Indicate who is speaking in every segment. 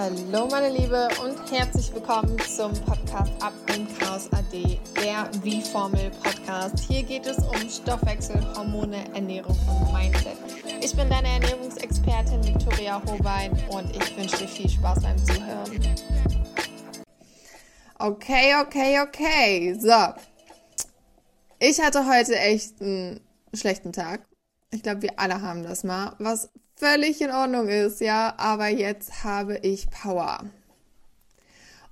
Speaker 1: Hallo meine Liebe und herzlich willkommen zum Podcast Ab im Chaos AD, der Wie-Formel Podcast. Hier geht es um Stoffwechsel, Hormone, Ernährung und Mindset. Ich bin deine Ernährungsexpertin Victoria Hobein und ich wünsche dir viel Spaß beim Zuhören. Okay, okay, okay. So. Ich hatte heute echt einen schlechten Tag. Ich glaube, wir alle haben das mal, was völlig in Ordnung ist, ja, aber jetzt habe ich Power.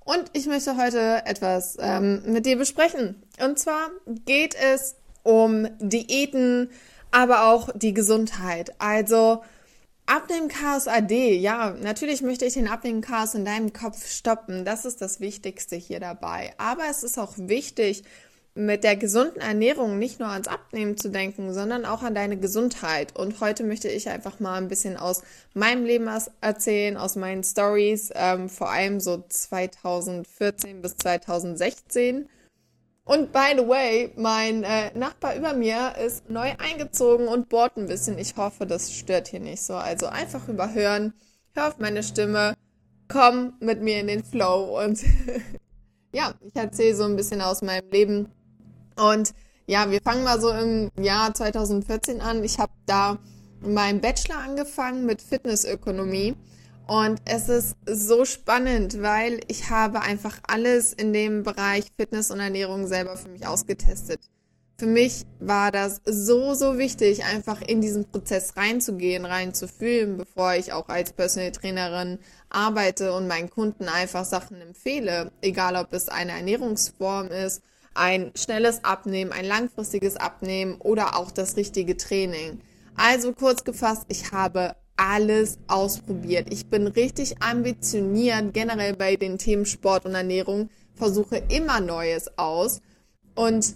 Speaker 1: Und ich möchte heute etwas ähm, mit dir besprechen. Und zwar geht es um Diäten, aber auch die Gesundheit. Also Abnehmen-Chaos AD, ja, natürlich möchte ich den Abnehmen-Chaos in deinem Kopf stoppen. Das ist das Wichtigste hier dabei. Aber es ist auch wichtig, mit der gesunden Ernährung nicht nur ans Abnehmen zu denken, sondern auch an deine Gesundheit. Und heute möchte ich einfach mal ein bisschen aus meinem Leben erzählen, aus meinen Stories, ähm, vor allem so 2014 bis 2016. Und by the way, mein äh, Nachbar über mir ist neu eingezogen und bohrt ein bisschen. Ich hoffe, das stört hier nicht so. Also einfach überhören, hör auf meine Stimme, komm mit mir in den Flow und ja, ich erzähle so ein bisschen aus meinem Leben und ja, wir fangen mal so im Jahr 2014 an. Ich habe da meinen Bachelor angefangen mit Fitnessökonomie. Und es ist so spannend, weil ich habe einfach alles in dem Bereich Fitness und Ernährung selber für mich ausgetestet. Für mich war das so, so wichtig, einfach in diesen Prozess reinzugehen, reinzufühlen, bevor ich auch als Personal Trainerin arbeite und meinen Kunden einfach Sachen empfehle. Egal, ob es eine Ernährungsform ist ein schnelles Abnehmen, ein langfristiges Abnehmen oder auch das richtige Training. Also kurz gefasst, ich habe alles ausprobiert. Ich bin richtig ambitioniert generell bei den Themen Sport und Ernährung, versuche immer Neues aus und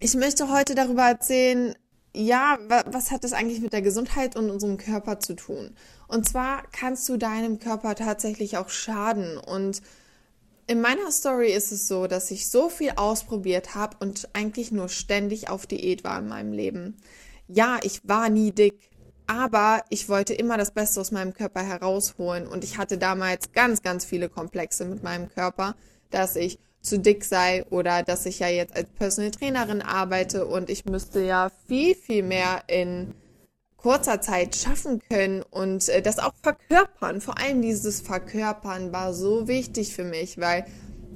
Speaker 1: ich möchte heute darüber erzählen, ja, was hat das eigentlich mit der Gesundheit und unserem Körper zu tun? Und zwar kannst du deinem Körper tatsächlich auch schaden und in meiner Story ist es so, dass ich so viel ausprobiert habe und eigentlich nur ständig auf Diät war in meinem Leben. Ja, ich war nie dick, aber ich wollte immer das Beste aus meinem Körper herausholen und ich hatte damals ganz, ganz viele Komplexe mit meinem Körper, dass ich zu dick sei oder dass ich ja jetzt als Personal Trainerin arbeite und ich müsste ja viel, viel mehr in kurzer Zeit schaffen können und äh, das auch verkörpern. Vor allem dieses Verkörpern war so wichtig für mich, weil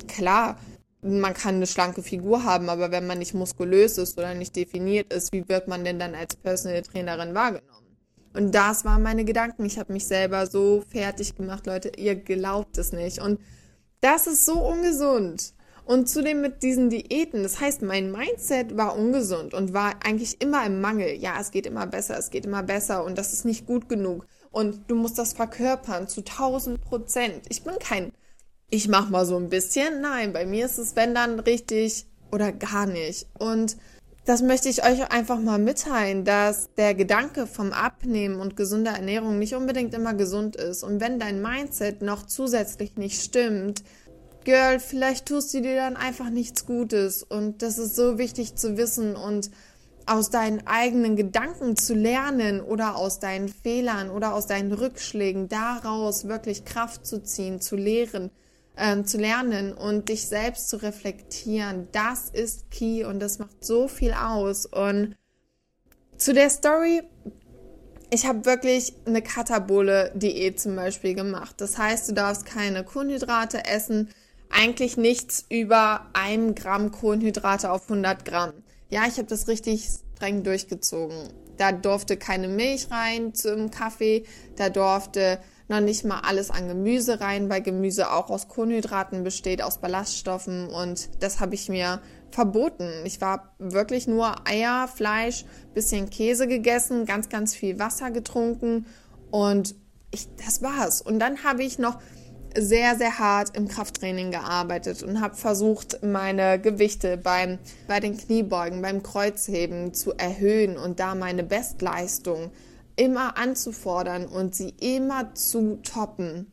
Speaker 1: klar, man kann eine schlanke Figur haben, aber wenn man nicht muskulös ist oder nicht definiert ist, wie wird man denn dann als Personal Trainerin wahrgenommen? Und das waren meine Gedanken. Ich habe mich selber so fertig gemacht, Leute, ihr glaubt es nicht. Und das ist so ungesund. Und zudem mit diesen Diäten, das heißt, mein Mindset war ungesund und war eigentlich immer im Mangel. Ja, es geht immer besser, es geht immer besser und das ist nicht gut genug. Und du musst das verkörpern zu 1000 Prozent. Ich bin kein, ich mach mal so ein bisschen. Nein, bei mir ist es, wenn dann richtig oder gar nicht. Und das möchte ich euch einfach mal mitteilen, dass der Gedanke vom Abnehmen und gesunder Ernährung nicht unbedingt immer gesund ist. Und wenn dein Mindset noch zusätzlich nicht stimmt, Girl, vielleicht tust du dir dann einfach nichts Gutes. Und das ist so wichtig zu wissen und aus deinen eigenen Gedanken zu lernen oder aus deinen Fehlern oder aus deinen Rückschlägen daraus wirklich Kraft zu ziehen, zu lehren, äh, zu lernen und dich selbst zu reflektieren. Das ist key und das macht so viel aus. Und zu der Story, ich habe wirklich eine katabole Diät zum Beispiel gemacht. Das heißt, du darfst keine Kohlenhydrate essen, eigentlich nichts über ein Gramm Kohlenhydrate auf 100 Gramm. Ja, ich habe das richtig streng durchgezogen. Da durfte keine Milch rein zum Kaffee, da durfte noch nicht mal alles an Gemüse rein, weil Gemüse auch aus Kohlenhydraten besteht, aus Ballaststoffen und das habe ich mir verboten. Ich war wirklich nur Eier, Fleisch, bisschen Käse gegessen, ganz, ganz viel Wasser getrunken und ich, das war's. Und dann habe ich noch sehr, sehr hart im Krafttraining gearbeitet und habe versucht, meine Gewichte beim, bei den Kniebeugen, beim Kreuzheben zu erhöhen und da meine Bestleistung immer anzufordern und sie immer zu toppen.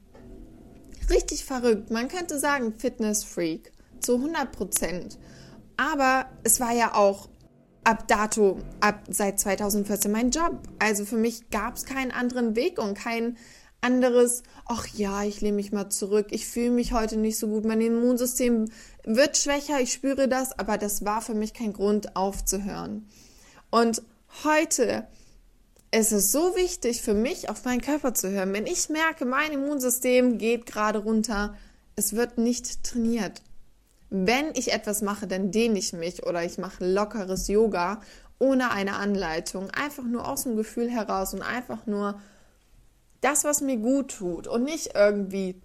Speaker 1: Richtig verrückt. Man könnte sagen Fitness-Freak zu 100 Prozent. Aber es war ja auch ab dato, ab seit 2014 mein Job. Also für mich gab es keinen anderen Weg und keinen Anderes, ach ja, ich lehne mich mal zurück, ich fühle mich heute nicht so gut, mein Immunsystem wird schwächer, ich spüre das, aber das war für mich kein Grund aufzuhören. Und heute ist es so wichtig für mich, auf meinen Körper zu hören. Wenn ich merke, mein Immunsystem geht gerade runter, es wird nicht trainiert. Wenn ich etwas mache, dann dehne ich mich oder ich mache lockeres Yoga ohne eine Anleitung, einfach nur aus dem Gefühl heraus und einfach nur das, was mir gut tut und nicht irgendwie,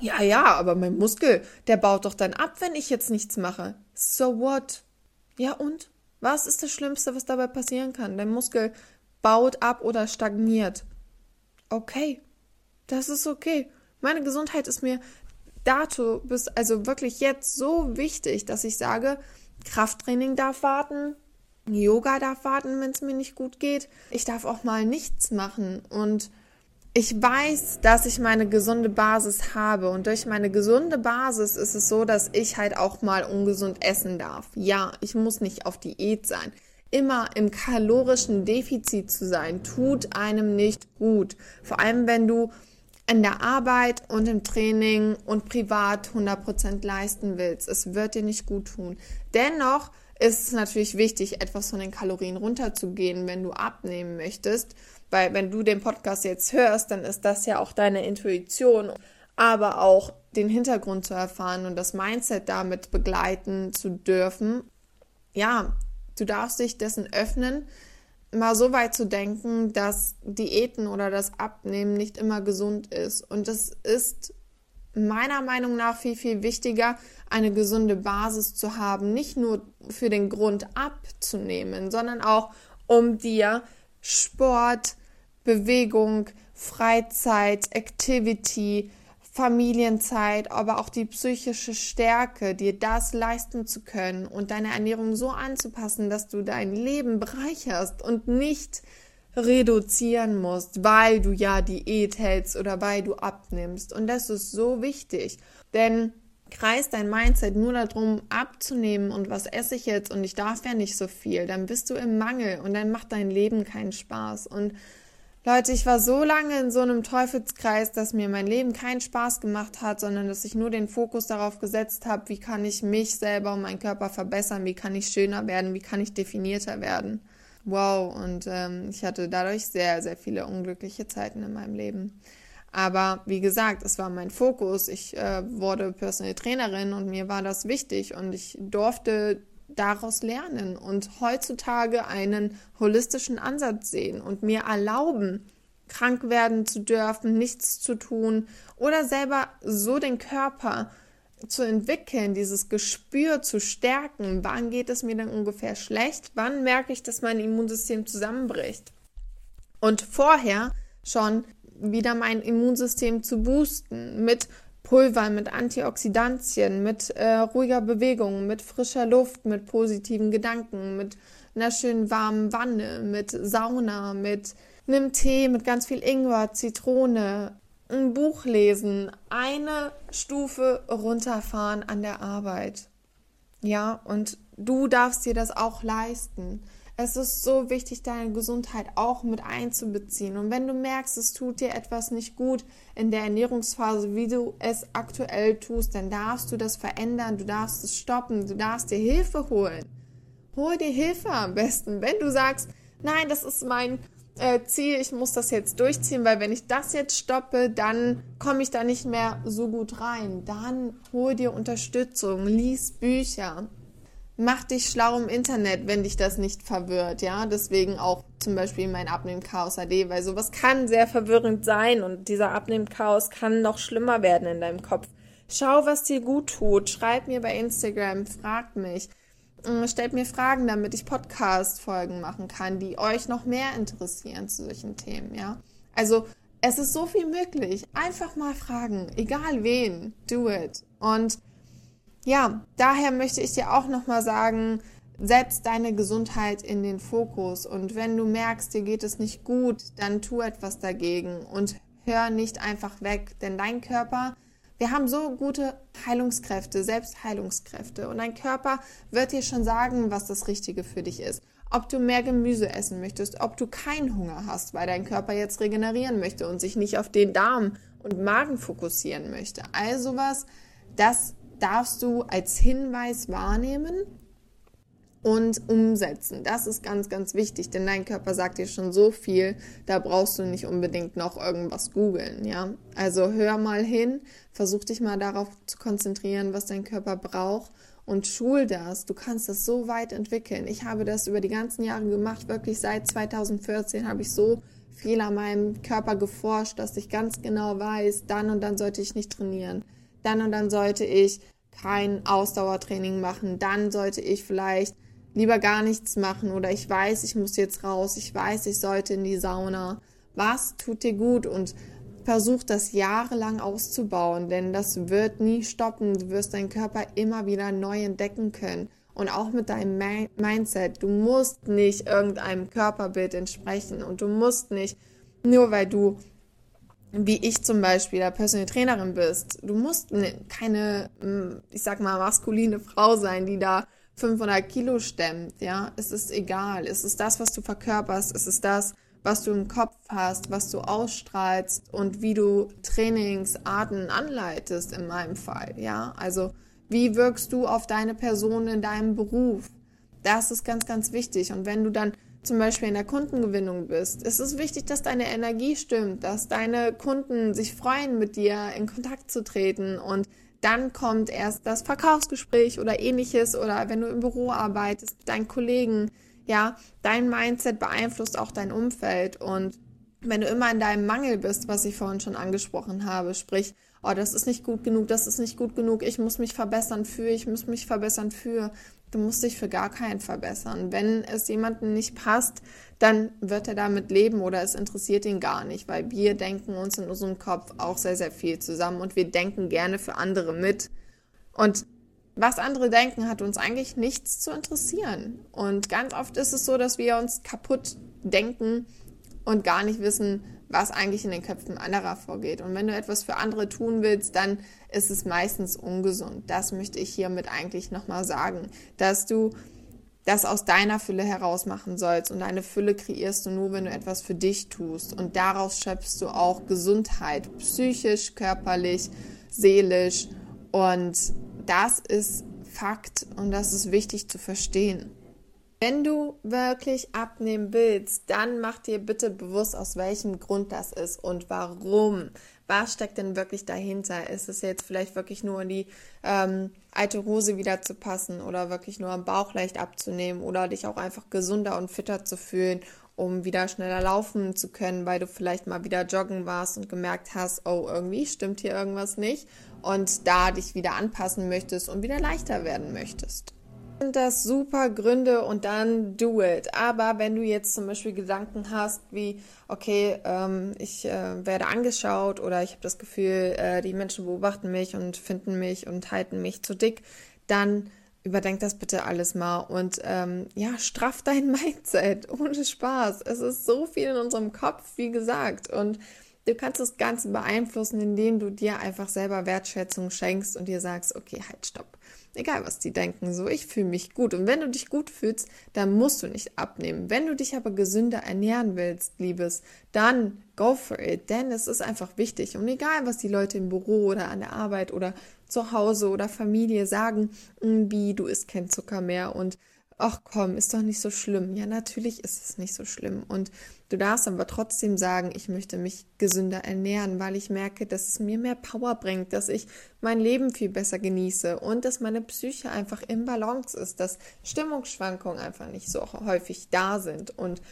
Speaker 1: ja, ja, aber mein Muskel, der baut doch dann ab, wenn ich jetzt nichts mache. So what? Ja und? Was ist das Schlimmste, was dabei passieren kann? Dein Muskel baut ab oder stagniert. Okay, das ist okay. Meine Gesundheit ist mir dato bis also wirklich jetzt so wichtig, dass ich sage, Krafttraining darf warten, Yoga darf warten, wenn es mir nicht gut geht. Ich darf auch mal nichts machen und ich weiß, dass ich meine gesunde Basis habe und durch meine gesunde Basis ist es so, dass ich halt auch mal ungesund essen darf. Ja, ich muss nicht auf Diät sein. Immer im kalorischen Defizit zu sein, tut einem nicht gut. Vor allem, wenn du in der Arbeit und im Training und privat 100% leisten willst. Es wird dir nicht gut tun. Dennoch ist es natürlich wichtig, etwas von den Kalorien runterzugehen, wenn du abnehmen möchtest. Weil wenn du den Podcast jetzt hörst, dann ist das ja auch deine Intuition, aber auch den Hintergrund zu erfahren und das Mindset damit begleiten zu dürfen. Ja, du darfst dich dessen öffnen, mal so weit zu denken, dass Diäten oder das Abnehmen nicht immer gesund ist. Und es ist meiner Meinung nach viel, viel wichtiger, eine gesunde Basis zu haben, nicht nur für den Grund abzunehmen, sondern auch um dir Sport, Bewegung, Freizeit, Activity, Familienzeit, aber auch die psychische Stärke, dir das leisten zu können und deine Ernährung so anzupassen, dass du dein Leben bereicherst und nicht reduzieren musst, weil du ja Diät hältst oder weil du abnimmst. Und das ist so wichtig, denn kreist dein Mindset nur darum, abzunehmen und was esse ich jetzt und ich darf ja nicht so viel, dann bist du im Mangel und dann macht dein Leben keinen Spaß. Und Leute, ich war so lange in so einem Teufelskreis, dass mir mein Leben keinen Spaß gemacht hat, sondern dass ich nur den Fokus darauf gesetzt habe, wie kann ich mich selber und meinen Körper verbessern, wie kann ich schöner werden, wie kann ich definierter werden. Wow, und ähm, ich hatte dadurch sehr, sehr viele unglückliche Zeiten in meinem Leben. Aber wie gesagt, es war mein Fokus. Ich äh, wurde Personal Trainerin und mir war das wichtig und ich durfte daraus lernen und heutzutage einen holistischen Ansatz sehen und mir erlauben, krank werden zu dürfen, nichts zu tun oder selber so den Körper zu entwickeln, dieses Gespür zu stärken, wann geht es mir denn ungefähr schlecht, wann merke ich, dass mein Immunsystem zusammenbricht. Und vorher schon wieder mein Immunsystem zu boosten mit Pulver mit Antioxidantien, mit äh, ruhiger Bewegung, mit frischer Luft, mit positiven Gedanken, mit einer schönen warmen Wanne, mit Sauna, mit einem Tee, mit ganz viel Ingwer, Zitrone, ein Buch lesen, eine Stufe runterfahren an der Arbeit. Ja, und du darfst dir das auch leisten. Es ist so wichtig, deine Gesundheit auch mit einzubeziehen. Und wenn du merkst, es tut dir etwas nicht gut in der Ernährungsphase, wie du es aktuell tust, dann darfst du das verändern, du darfst es stoppen, du darfst dir Hilfe holen. Hol dir Hilfe am besten. Wenn du sagst, nein, das ist mein äh, Ziel, ich muss das jetzt durchziehen, weil wenn ich das jetzt stoppe, dann komme ich da nicht mehr so gut rein. Dann hol dir Unterstützung, lies Bücher, mach dich schlau im Internet, wenn dich das nicht verwirrt, ja. Deswegen auch zum Beispiel mein Abnehmen-Chaos AD, weil sowas kann sehr verwirrend sein und dieser Abnehmen-Chaos kann noch schlimmer werden in deinem Kopf. Schau, was dir gut tut. Schreib mir bei Instagram, frag mich. Äh, stellt mir Fragen, damit ich Podcast-Folgen machen kann, die euch noch mehr interessieren zu solchen Themen, ja. Also, es ist so viel möglich. Einfach mal fragen, egal wen, do it. Und ja, daher möchte ich dir auch nochmal sagen, setz deine Gesundheit in den Fokus und wenn du merkst, dir geht es nicht gut, dann tu etwas dagegen und hör nicht einfach weg, denn dein Körper, wir haben so gute Heilungskräfte, Selbstheilungskräfte und dein Körper wird dir schon sagen, was das Richtige für dich ist. ob du mehr Gemüse essen möchtest, ob du keinen Hunger hast, weil dein Körper jetzt regenerieren möchte und sich nicht auf den Darm und Magen fokussieren möchte. Also was, das darfst du als Hinweis wahrnehmen und umsetzen. Das ist ganz, ganz wichtig, denn dein Körper sagt dir schon so viel, da brauchst du nicht unbedingt noch irgendwas googeln, ja. Also hör mal hin, versuch dich mal darauf zu konzentrieren, was dein Körper braucht und schul das. Du kannst das so weit entwickeln. Ich habe das über die ganzen Jahre gemacht, wirklich seit 2014 habe ich so viel an meinem Körper geforscht, dass ich ganz genau weiß, dann und dann sollte ich nicht trainieren. Dann und dann sollte ich kein Ausdauertraining machen. Dann sollte ich vielleicht lieber gar nichts machen oder ich weiß, ich muss jetzt raus, ich weiß, ich sollte in die Sauna. Was tut dir gut und versuch das jahrelang auszubauen, denn das wird nie stoppen. Du wirst deinen Körper immer wieder neu entdecken können. Und auch mit deinem Mindset. Du musst nicht irgendeinem Körperbild entsprechen und du musst nicht, nur weil du, wie ich zum Beispiel, der Personal Trainerin bist, du musst keine, ich sag mal, maskuline Frau sein, die da 500 Kilo stemmt, ja, es ist egal. Es ist das, was du verkörperst. Es ist das, was du im Kopf hast, was du ausstrahlst und wie du Trainingsarten anleitest in meinem Fall, ja. Also, wie wirkst du auf deine Person in deinem Beruf? Das ist ganz, ganz wichtig. Und wenn du dann zum Beispiel in der Kundengewinnung bist, ist es wichtig, dass deine Energie stimmt, dass deine Kunden sich freuen, mit dir in Kontakt zu treten und dann kommt erst das Verkaufsgespräch oder ähnliches oder wenn du im Büro arbeitest deinen Kollegen. Ja, dein Mindset beeinflusst auch dein Umfeld und wenn du immer in deinem Mangel bist, was ich vorhin schon angesprochen habe, sprich, oh, das ist nicht gut genug, das ist nicht gut genug, ich muss mich verbessern für, ich muss mich verbessern für, Du musst dich für gar keinen verbessern. Wenn es jemandem nicht passt, dann wird er damit leben oder es interessiert ihn gar nicht, weil wir denken uns in unserem Kopf auch sehr, sehr viel zusammen und wir denken gerne für andere mit. Und was andere denken, hat uns eigentlich nichts zu interessieren. Und ganz oft ist es so, dass wir uns kaputt denken und gar nicht wissen, was eigentlich in den Köpfen anderer vorgeht. Und wenn du etwas für andere tun willst, dann ist es meistens ungesund. Das möchte ich hiermit eigentlich nochmal sagen, dass du das aus deiner Fülle heraus machen sollst. Und deine Fülle kreierst du nur, wenn du etwas für dich tust. Und daraus schöpfst du auch Gesundheit, psychisch, körperlich, seelisch. Und das ist Fakt und das ist wichtig zu verstehen. Wenn du wirklich abnehmen willst, dann mach dir bitte bewusst, aus welchem Grund das ist und warum. Was steckt denn wirklich dahinter? Ist es jetzt vielleicht wirklich nur in die ähm, alte Hose wieder zu passen oder wirklich nur am Bauch leicht abzunehmen oder dich auch einfach gesunder und fitter zu fühlen, um wieder schneller laufen zu können, weil du vielleicht mal wieder joggen warst und gemerkt hast, oh, irgendwie stimmt hier irgendwas nicht und da dich wieder anpassen möchtest und wieder leichter werden möchtest sind das super Gründe und dann do it. Aber wenn du jetzt zum Beispiel Gedanken hast, wie, okay, ähm, ich äh, werde angeschaut oder ich habe das Gefühl, äh, die Menschen beobachten mich und finden mich und halten mich zu dick, dann überdenk das bitte alles mal und ähm, ja, straff dein Mindset ohne Spaß. Es ist so viel in unserem Kopf, wie gesagt. Und du kannst das Ganze beeinflussen, indem du dir einfach selber Wertschätzung schenkst und dir sagst, okay, halt, stopp Egal, was die denken, so, ich fühle mich gut. Und wenn du dich gut fühlst, dann musst du nicht abnehmen. Wenn du dich aber gesünder ernähren willst, Liebes, dann go for it. Denn es ist einfach wichtig. Und egal, was die Leute im Büro oder an der Arbeit oder zu Hause oder Familie sagen, wie du isst kein Zucker mehr und ach komm, ist doch nicht so schlimm. Ja, natürlich ist es nicht so schlimm. Und du darfst aber trotzdem sagen, ich möchte mich gesünder ernähren, weil ich merke, dass es mir mehr Power bringt, dass ich mein Leben viel besser genieße und dass meine Psyche einfach im Balance ist, dass Stimmungsschwankungen einfach nicht so häufig da sind und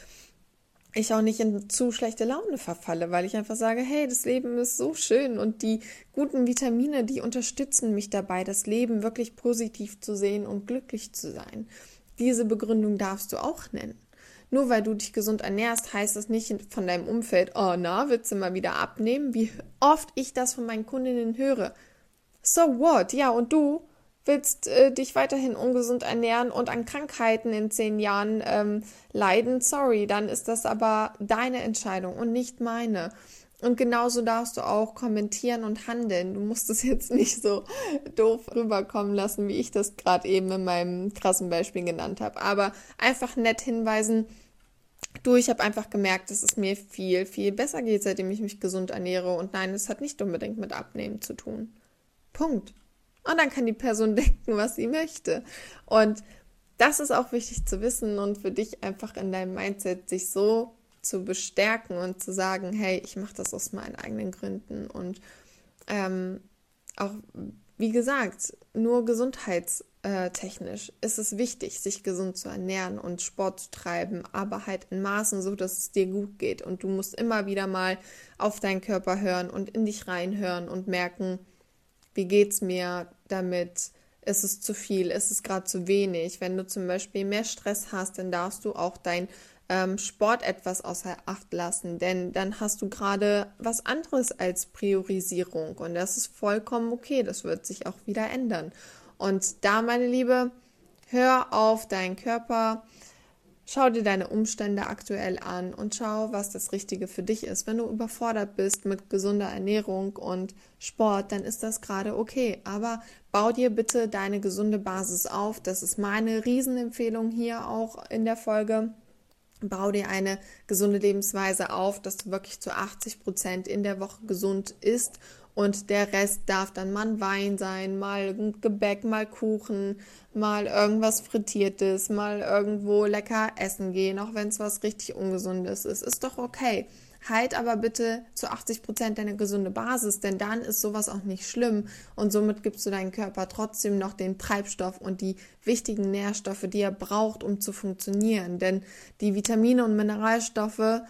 Speaker 1: ich auch nicht in zu schlechte Laune verfalle, weil ich einfach sage, hey, das Leben ist so schön und die guten Vitamine, die unterstützen mich dabei, das Leben wirklich positiv zu sehen und glücklich zu sein. Diese Begründung darfst du auch nennen. Nur weil du dich gesund ernährst, heißt das nicht von deinem Umfeld, oh na, willst du mal wieder abnehmen? Wie oft ich das von meinen Kundinnen höre. So what? Ja, und du willst äh, dich weiterhin ungesund ernähren und an Krankheiten in zehn Jahren ähm, leiden? Sorry, dann ist das aber deine Entscheidung und nicht meine. Und genauso darfst du auch kommentieren und handeln. Du musst es jetzt nicht so doof rüberkommen lassen, wie ich das gerade eben in meinem krassen Beispiel genannt habe. Aber einfach nett hinweisen, du, ich habe einfach gemerkt, dass es mir viel, viel besser geht, seitdem ich mich gesund ernähre. Und nein, es hat nicht unbedingt mit Abnehmen zu tun. Punkt. Und dann kann die Person denken, was sie möchte. Und das ist auch wichtig zu wissen und für dich einfach in deinem Mindset sich so zu bestärken und zu sagen, hey, ich mache das aus meinen eigenen Gründen und ähm, auch, wie gesagt, nur gesundheitstechnisch ist es wichtig, sich gesund zu ernähren und Sport zu treiben, aber halt in Maßen so, dass es dir gut geht und du musst immer wieder mal auf deinen Körper hören und in dich reinhören und merken, wie geht's mir damit, ist es zu viel, ist es gerade zu wenig. Wenn du zum Beispiel mehr Stress hast, dann darfst du auch dein ähm, Sport etwas außer Acht lassen, denn dann hast du gerade was anderes als Priorisierung und das ist vollkommen okay, das wird sich auch wieder ändern. Und da, meine Liebe, hör auf deinen Körper, schau dir deine Umstände aktuell an und schau, was das Richtige für dich ist. Wenn du überfordert bist mit gesunder Ernährung und Sport, dann ist das gerade okay. Aber bau dir bitte deine gesunde Basis auf. Das ist meine Riesenempfehlung hier auch in der Folge. Bau dir eine gesunde Lebensweise auf, dass du wirklich zu 80 Prozent in der Woche gesund isst und der Rest darf dann mal Wein sein, mal Gebäck, mal Kuchen, mal irgendwas Frittiertes, mal irgendwo lecker essen gehen, auch wenn es was richtig Ungesundes ist. Ist doch okay. Halt aber bitte zu 80 Prozent deine gesunde Basis, denn dann ist sowas auch nicht schlimm und somit gibst du deinem Körper trotzdem noch den Treibstoff und die wichtigen Nährstoffe, die er braucht, um zu funktionieren. Denn die Vitamine und Mineralstoffe,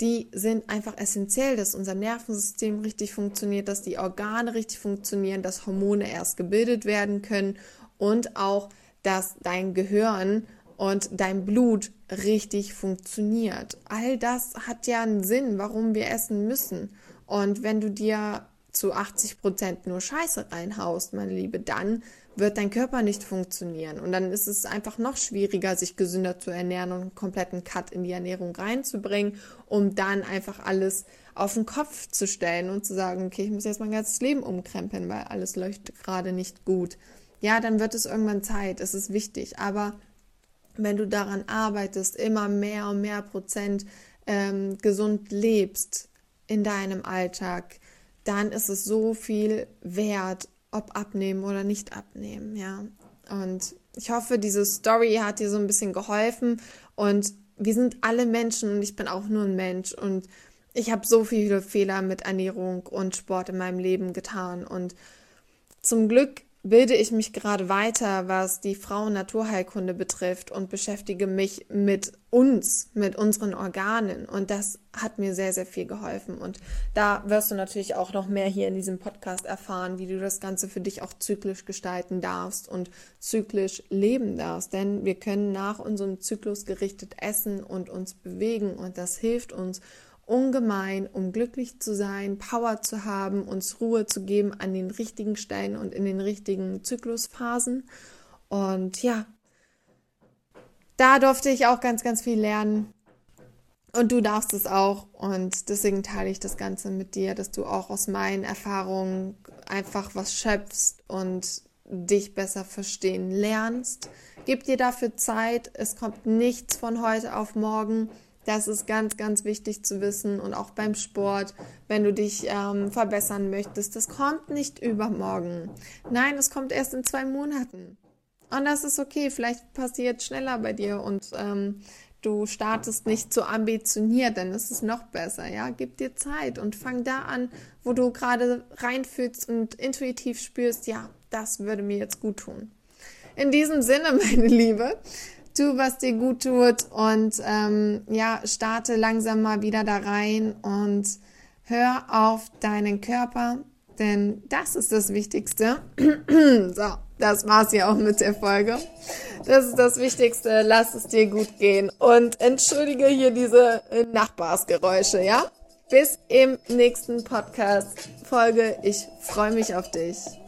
Speaker 1: die sind einfach essentiell, dass unser Nervensystem richtig funktioniert, dass die Organe richtig funktionieren, dass Hormone erst gebildet werden können und auch, dass dein Gehirn und dein Blut richtig funktioniert. All das hat ja einen Sinn, warum wir essen müssen. Und wenn du dir zu 80 Prozent nur Scheiße reinhaust, meine Liebe, dann wird dein Körper nicht funktionieren. Und dann ist es einfach noch schwieriger, sich gesünder zu ernähren und einen kompletten Cut in die Ernährung reinzubringen, um dann einfach alles auf den Kopf zu stellen und zu sagen, okay, ich muss jetzt mein ganzes Leben umkrempeln, weil alles läuft gerade nicht gut. Ja, dann wird es irgendwann Zeit, es ist wichtig. Aber wenn du daran arbeitest, immer mehr und mehr Prozent ähm, gesund lebst in deinem Alltag, dann ist es so viel wert, ob abnehmen oder nicht abnehmen, ja. Und ich hoffe, diese Story hat dir so ein bisschen geholfen. Und wir sind alle Menschen und ich bin auch nur ein Mensch. Und ich habe so viele Fehler mit Ernährung und Sport in meinem Leben getan. Und zum Glück bilde ich mich gerade weiter, was die Frauen-Naturheilkunde betrifft und beschäftige mich mit uns, mit unseren Organen. Und das hat mir sehr, sehr viel geholfen. Und da wirst du natürlich auch noch mehr hier in diesem Podcast erfahren, wie du das Ganze für dich auch zyklisch gestalten darfst und zyklisch leben darfst. Denn wir können nach unserem Zyklus gerichtet essen und uns bewegen. Und das hilft uns, ungemein, um glücklich zu sein, Power zu haben, uns Ruhe zu geben an den richtigen Stellen und in den richtigen Zyklusphasen. Und ja, da durfte ich auch ganz, ganz viel lernen. Und du darfst es auch. Und deswegen teile ich das Ganze mit dir, dass du auch aus meinen Erfahrungen einfach was schöpfst und dich besser verstehen lernst. Gib dir dafür Zeit. Es kommt nichts von heute auf morgen. Das ist ganz, ganz wichtig zu wissen. Und auch beim Sport, wenn du dich ähm, verbessern möchtest, das kommt nicht übermorgen. Nein, es kommt erst in zwei Monaten. Und das ist okay. Vielleicht passiert schneller bei dir und ähm, du startest nicht so ambitioniert, dann ist es noch besser. Ja, gib dir Zeit und fang da an, wo du gerade reinfühlst und intuitiv spürst, ja, das würde mir jetzt gut tun. In diesem Sinne, meine Liebe, tu, was dir gut tut und ähm, ja, starte langsam mal wieder da rein und hör auf deinen Körper, denn das ist das Wichtigste. so, das war's ja auch mit der Folge. Das ist das Wichtigste. Lass es dir gut gehen und entschuldige hier diese Nachbarsgeräusche, ja? Bis im nächsten Podcast Folge. Ich freue mich auf dich.